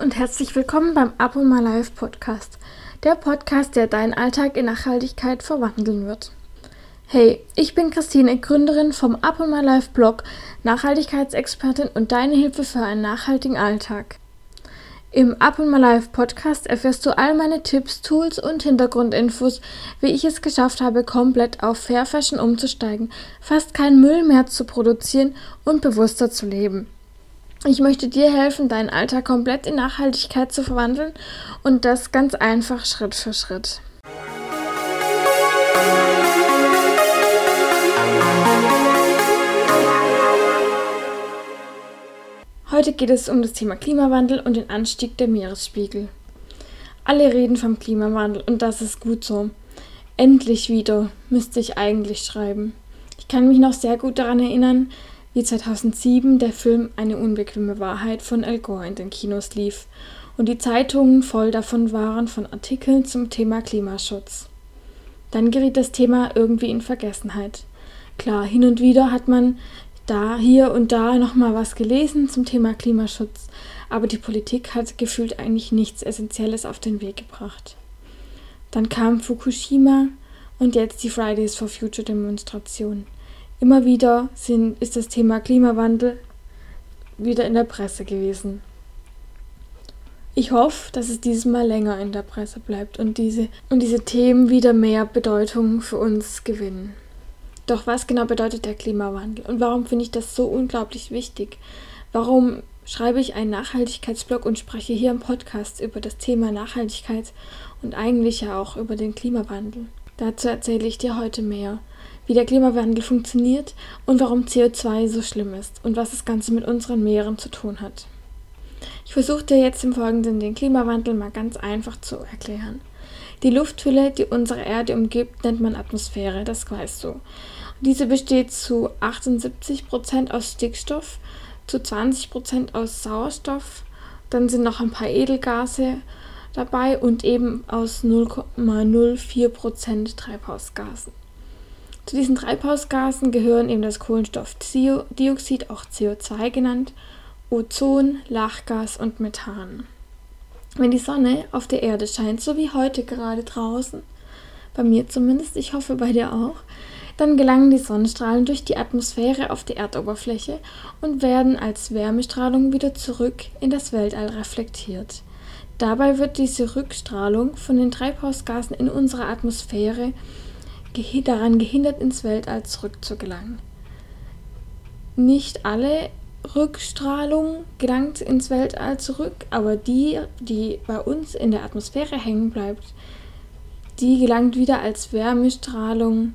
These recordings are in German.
Und herzlich willkommen beim Up on My Life Podcast. Der Podcast, der deinen Alltag in Nachhaltigkeit verwandeln wird. Hey, ich bin Christine, Gründerin vom Up on My Life Blog, Nachhaltigkeitsexpertin und deine Hilfe für einen nachhaltigen Alltag. Im Up on My Life Podcast erfährst du all meine Tipps, Tools und Hintergrundinfos, wie ich es geschafft habe, komplett auf Fair Fashion umzusteigen, fast keinen Müll mehr zu produzieren und bewusster zu leben. Ich möchte dir helfen, deinen Alltag komplett in Nachhaltigkeit zu verwandeln und das ganz einfach Schritt für Schritt. Heute geht es um das Thema Klimawandel und den Anstieg der Meeresspiegel. Alle reden vom Klimawandel und das ist gut so. Endlich wieder, müsste ich eigentlich schreiben. Ich kann mich noch sehr gut daran erinnern, wie 2007 der Film Eine unbequeme Wahrheit von Al Gore in den Kinos lief und die Zeitungen voll davon waren von Artikeln zum Thema Klimaschutz. Dann geriet das Thema irgendwie in Vergessenheit. Klar, hin und wieder hat man da, hier und da nochmal was gelesen zum Thema Klimaschutz, aber die Politik hat gefühlt eigentlich nichts Essentielles auf den Weg gebracht. Dann kam Fukushima und jetzt die Fridays for Future Demonstration. Immer wieder sind, ist das Thema Klimawandel wieder in der Presse gewesen. Ich hoffe, dass es dieses Mal länger in der Presse bleibt und diese, und diese Themen wieder mehr Bedeutung für uns gewinnen. Doch was genau bedeutet der Klimawandel und warum finde ich das so unglaublich wichtig? Warum schreibe ich einen Nachhaltigkeitsblog und spreche hier im Podcast über das Thema Nachhaltigkeit und eigentlich ja auch über den Klimawandel? Dazu erzähle ich dir heute mehr wie der Klimawandel funktioniert und warum CO2 so schlimm ist und was das Ganze mit unseren Meeren zu tun hat. Ich versuche dir jetzt im Folgenden den Klimawandel mal ganz einfach zu erklären. Die Lufthülle, die unsere Erde umgibt, nennt man Atmosphäre, das weißt du. Diese besteht zu 78% aus Stickstoff, zu 20% aus Sauerstoff, dann sind noch ein paar Edelgase dabei und eben aus 0,04% Treibhausgasen. Zu diesen Treibhausgasen gehören eben das Kohlenstoffdioxid, auch CO2 genannt, Ozon, Lachgas und Methan. Wenn die Sonne auf der Erde scheint, so wie heute gerade draußen, bei mir zumindest, ich hoffe bei dir auch, dann gelangen die Sonnenstrahlen durch die Atmosphäre auf die Erdoberfläche und werden als Wärmestrahlung wieder zurück in das Weltall reflektiert. Dabei wird diese Rückstrahlung von den Treibhausgasen in unserer Atmosphäre daran gehindert, ins Weltall zurückzugelangen. Nicht alle Rückstrahlung gelangt ins Weltall zurück, aber die, die bei uns in der Atmosphäre hängen bleibt, die gelangt wieder als Wärmestrahlung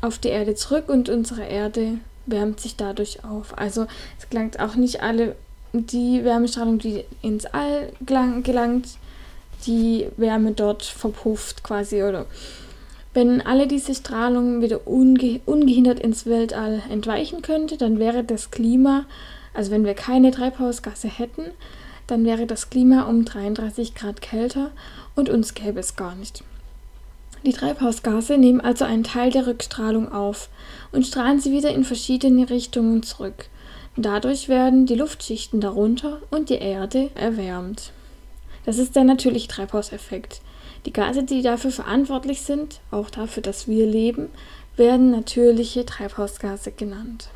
auf die Erde zurück und unsere Erde wärmt sich dadurch auf. Also es gelangt auch nicht alle die Wärmestrahlung, die ins All gelangt, die Wärme dort verpufft quasi oder wenn alle diese Strahlung wieder unge ungehindert ins Weltall entweichen könnte, dann wäre das Klima, also wenn wir keine Treibhausgase hätten, dann wäre das Klima um 33 Grad kälter und uns gäbe es gar nicht. Die Treibhausgase nehmen also einen Teil der Rückstrahlung auf und strahlen sie wieder in verschiedene Richtungen zurück. Dadurch werden die Luftschichten darunter und die Erde erwärmt. Das ist der natürliche Treibhauseffekt. Die Gase, die dafür verantwortlich sind, auch dafür, dass wir leben, werden natürliche Treibhausgase genannt.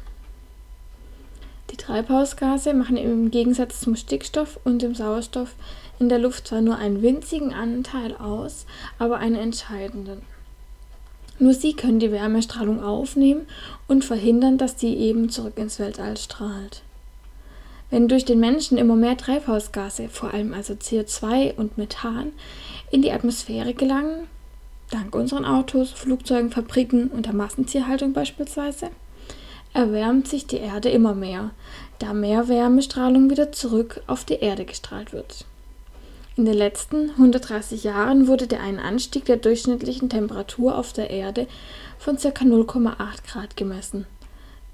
Die Treibhausgase machen im Gegensatz zum Stickstoff und dem Sauerstoff in der Luft zwar nur einen winzigen Anteil aus, aber einen entscheidenden. Nur sie können die Wärmestrahlung aufnehmen und verhindern, dass sie eben zurück ins Weltall strahlt. Wenn durch den Menschen immer mehr Treibhausgase, vor allem also CO2 und Methan, in die Atmosphäre gelangen, dank unseren Autos, Flugzeugen, Fabriken und der Massentierhaltung beispielsweise, erwärmt sich die Erde immer mehr, da mehr Wärmestrahlung wieder zurück auf die Erde gestrahlt wird. In den letzten 130 Jahren wurde der ein Anstieg der durchschnittlichen Temperatur auf der Erde von ca. 0,8 Grad gemessen.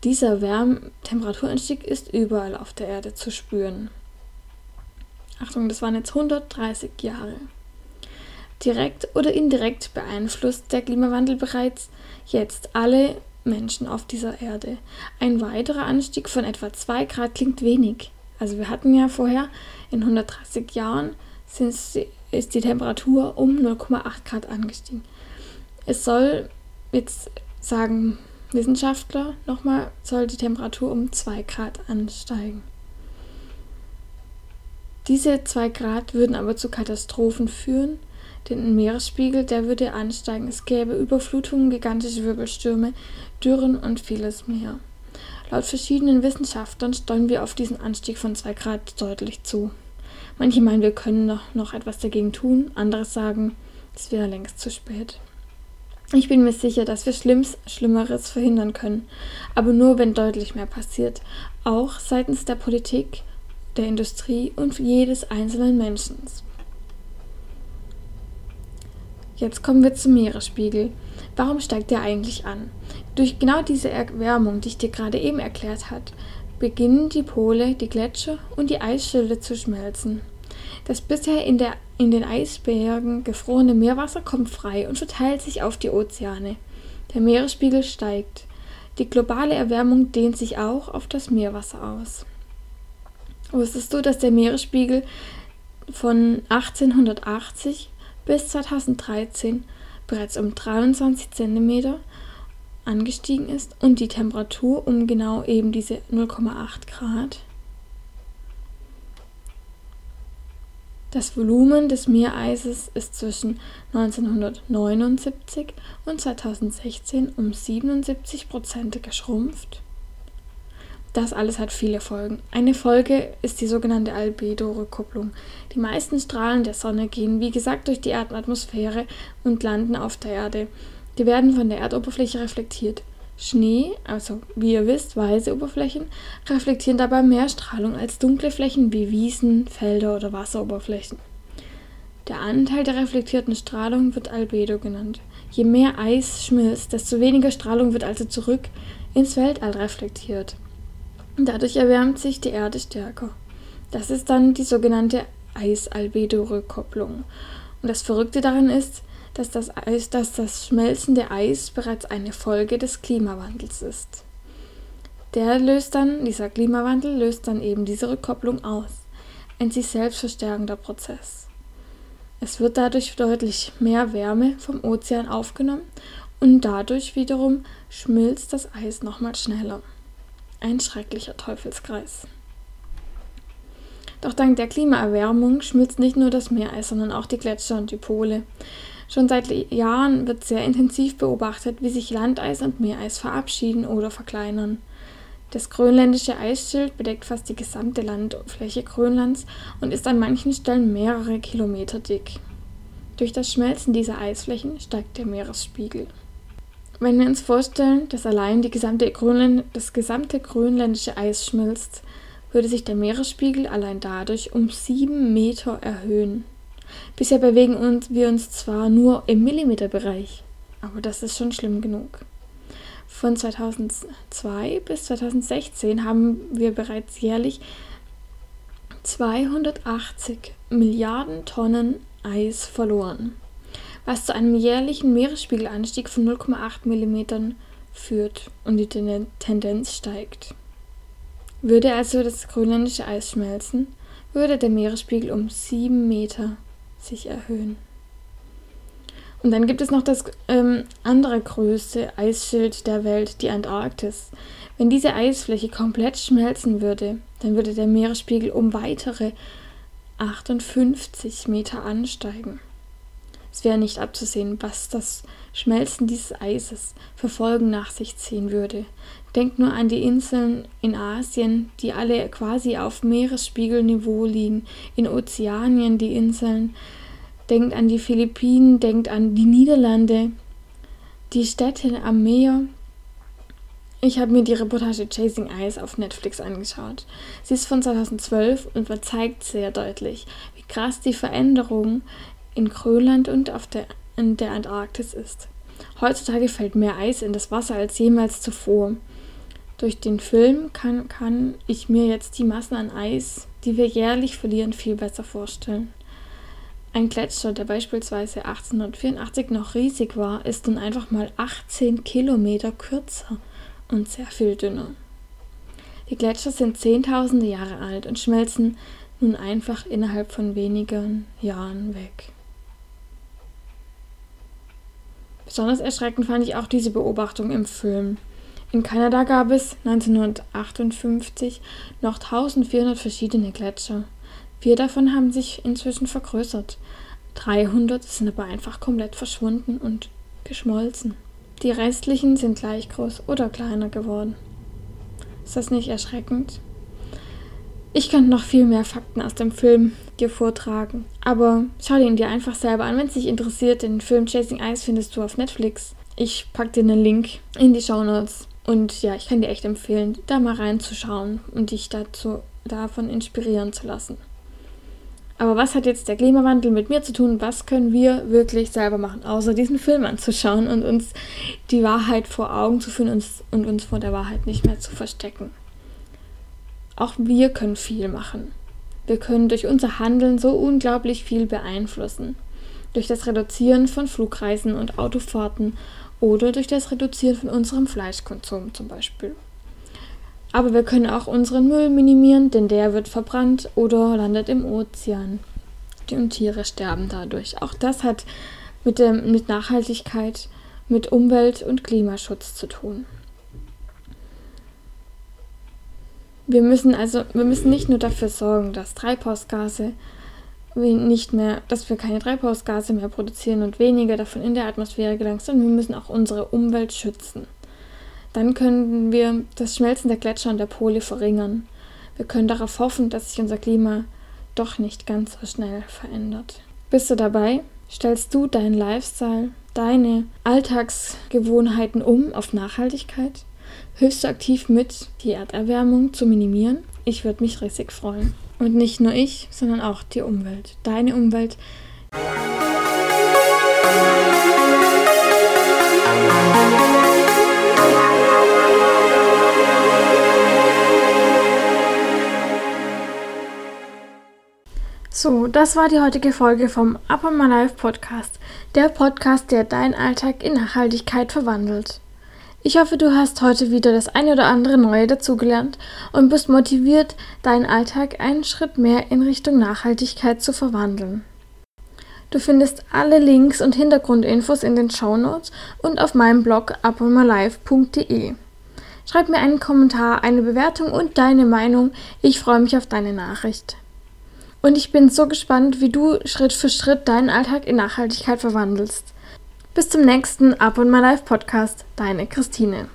Dieser Wärmetemperaturanstieg ist überall auf der Erde zu spüren. Achtung, das waren jetzt 130 Jahre. Direkt oder indirekt beeinflusst der Klimawandel bereits jetzt alle Menschen auf dieser Erde. Ein weiterer Anstieg von etwa 2 Grad klingt wenig, Also wir hatten ja vorher in 130 Jahren ist die Temperatur um 0,8 Grad angestiegen. Es soll, jetzt sagen Wissenschaftler nochmal, soll die Temperatur um 2 Grad ansteigen. Diese 2 Grad würden aber zu Katastrophen führen, den Meeresspiegel, der würde ansteigen. Es gäbe Überflutungen, gigantische Wirbelstürme, Dürren und vieles mehr. Laut verschiedenen Wissenschaftlern steuern wir auf diesen Anstieg von 2 Grad deutlich zu. Manche meinen, wir können noch, noch etwas dagegen tun, andere sagen, es wäre längst zu spät. Ich bin mir sicher, dass wir Schlimms, Schlimmeres verhindern können, aber nur wenn deutlich mehr passiert, auch seitens der Politik, der Industrie und jedes einzelnen Menschen. Jetzt kommen wir zum Meeresspiegel. Warum steigt der eigentlich an? Durch genau diese Erwärmung, die ich dir gerade eben erklärt habe, beginnen die Pole, die Gletscher und die Eisschilde zu schmelzen. Das bisher in, der, in den Eisbergen gefrorene Meerwasser kommt frei und verteilt sich auf die Ozeane. Der Meeresspiegel steigt. Die globale Erwärmung dehnt sich auch auf das Meerwasser aus. Wusstest du, dass der Meeresspiegel von 1880 bis 2013 bereits um 23 cm angestiegen ist und die Temperatur um genau eben diese 0,8 Grad. Das Volumen des Meereises ist zwischen 1979 und 2016 um 77 Prozent geschrumpft. Das alles hat viele Folgen. Eine Folge ist die sogenannte Albedo-Rückkopplung. Die meisten Strahlen der Sonne gehen, wie gesagt, durch die Erdatmosphäre und landen auf der Erde. Die werden von der Erdoberfläche reflektiert. Schnee, also wie ihr wisst, weiße Oberflächen, reflektieren dabei mehr Strahlung als dunkle Flächen wie Wiesen, Felder oder Wasseroberflächen. Der Anteil der reflektierten Strahlung wird Albedo genannt. Je mehr Eis schmilzt, desto weniger Strahlung wird also zurück ins Weltall reflektiert. Dadurch erwärmt sich die Erde stärker. Das ist dann die sogenannte Eis-Albedo-Rückkopplung. Und das Verrückte daran ist, dass das, Eis, dass das schmelzende Eis bereits eine Folge des Klimawandels ist. Der löst dann, dieser Klimawandel löst dann eben diese Rückkopplung aus. Ein sich selbst verstärkender Prozess. Es wird dadurch deutlich mehr Wärme vom Ozean aufgenommen und dadurch wiederum schmilzt das Eis nochmal schneller. Ein schrecklicher Teufelskreis. Doch dank der Klimaerwärmung schmilzt nicht nur das Meereis, sondern auch die Gletscher und die Pole. Schon seit Jahren wird sehr intensiv beobachtet, wie sich Landeis und Meereis verabschieden oder verkleinern. Das grönländische Eisschild bedeckt fast die gesamte Landfläche Grönlands und ist an manchen Stellen mehrere Kilometer dick. Durch das Schmelzen dieser Eisflächen steigt der Meeresspiegel. Wenn wir uns vorstellen, dass allein gesamte das gesamte grönländische Eis schmilzt, würde sich der Meeresspiegel allein dadurch um sieben Meter erhöhen. Bisher bewegen uns, wir uns zwar nur im Millimeterbereich, aber das ist schon schlimm genug. Von 2002 bis 2016 haben wir bereits jährlich 280 Milliarden Tonnen Eis verloren was zu einem jährlichen Meeresspiegelanstieg von 0,8 mm führt und die Tendenz steigt. Würde also das grönländische Eis schmelzen, würde der Meeresspiegel um 7 Meter sich erhöhen. Und dann gibt es noch das ähm, andere größte Eisschild der Welt, die Antarktis. Wenn diese Eisfläche komplett schmelzen würde, dann würde der Meeresspiegel um weitere 58 Meter ansteigen. Es wäre nicht abzusehen, was das Schmelzen dieses Eises für Folgen nach sich ziehen würde. Denkt nur an die Inseln in Asien, die alle quasi auf Meeresspiegelniveau liegen, in Ozeanien die Inseln. Denkt an die Philippinen, denkt an die Niederlande, die Städte am Meer. Ich habe mir die Reportage Chasing Ice auf Netflix angeschaut. Sie ist von 2012 und zeigt sehr deutlich, wie krass die Veränderung in Grönland und auf der, in der Antarktis ist. Heutzutage fällt mehr Eis in das Wasser als jemals zuvor. Durch den Film kann, kann ich mir jetzt die Massen an Eis, die wir jährlich verlieren, viel besser vorstellen. Ein Gletscher, der beispielsweise 1884 noch riesig war, ist nun einfach mal 18 Kilometer kürzer und sehr viel dünner. Die Gletscher sind zehntausende Jahre alt und schmelzen nun einfach innerhalb von wenigen Jahren weg. Besonders erschreckend fand ich auch diese Beobachtung im Film. In Kanada gab es 1958 noch 1400 verschiedene Gletscher. Vier davon haben sich inzwischen vergrößert. 300 sind aber einfach komplett verschwunden und geschmolzen. Die restlichen sind gleich groß oder kleiner geworden. Ist das nicht erschreckend? Ich könnte noch viel mehr Fakten aus dem Film dir vortragen, aber schau ihn dir einfach selber an, wenn es dich interessiert. Den Film Chasing Ice findest du auf Netflix. Ich packe dir einen Link in die Show Notes. Und ja, ich kann dir echt empfehlen, da mal reinzuschauen und dich dazu davon inspirieren zu lassen. Aber was hat jetzt der Klimawandel mit mir zu tun? Was können wir wirklich selber machen, außer diesen Film anzuschauen und uns die Wahrheit vor Augen zu führen und uns vor der Wahrheit nicht mehr zu verstecken? Auch wir können viel machen. Wir können durch unser Handeln so unglaublich viel beeinflussen. Durch das Reduzieren von Flugreisen und Autofahrten oder durch das Reduzieren von unserem Fleischkonsum zum Beispiel. Aber wir können auch unseren Müll minimieren, denn der wird verbrannt oder landet im Ozean. Und Tiere sterben dadurch. Auch das hat mit, dem, mit Nachhaltigkeit, mit Umwelt- und Klimaschutz zu tun. Wir müssen also, wir müssen nicht nur dafür sorgen, dass Treibhausgase nicht mehr, dass wir keine Treibhausgase mehr produzieren und weniger davon in der Atmosphäre gelangt, sondern wir müssen auch unsere Umwelt schützen. Dann können wir das Schmelzen der Gletscher und der Pole verringern. Wir können darauf hoffen, dass sich unser Klima doch nicht ganz so schnell verändert. Bist du dabei? Stellst du deinen Lifestyle, deine Alltagsgewohnheiten um auf Nachhaltigkeit? Du aktiv mit, die Erderwärmung zu minimieren? Ich würde mich riesig freuen. Und nicht nur ich, sondern auch die Umwelt. Deine Umwelt. So, das war die heutige Folge vom Up on My Life Podcast. Der Podcast, der deinen Alltag in Nachhaltigkeit verwandelt. Ich hoffe, du hast heute wieder das eine oder andere Neue dazugelernt und bist motiviert, deinen Alltag einen Schritt mehr in Richtung Nachhaltigkeit zu verwandeln. Du findest alle Links und Hintergrundinfos in den Shownotes und auf meinem Blog uponmylife.de. Schreib mir einen Kommentar, eine Bewertung und deine Meinung. Ich freue mich auf deine Nachricht. Und ich bin so gespannt, wie du Schritt für Schritt deinen Alltag in Nachhaltigkeit verwandelst. Bis zum nächsten Up on My Life Podcast. Deine Christine.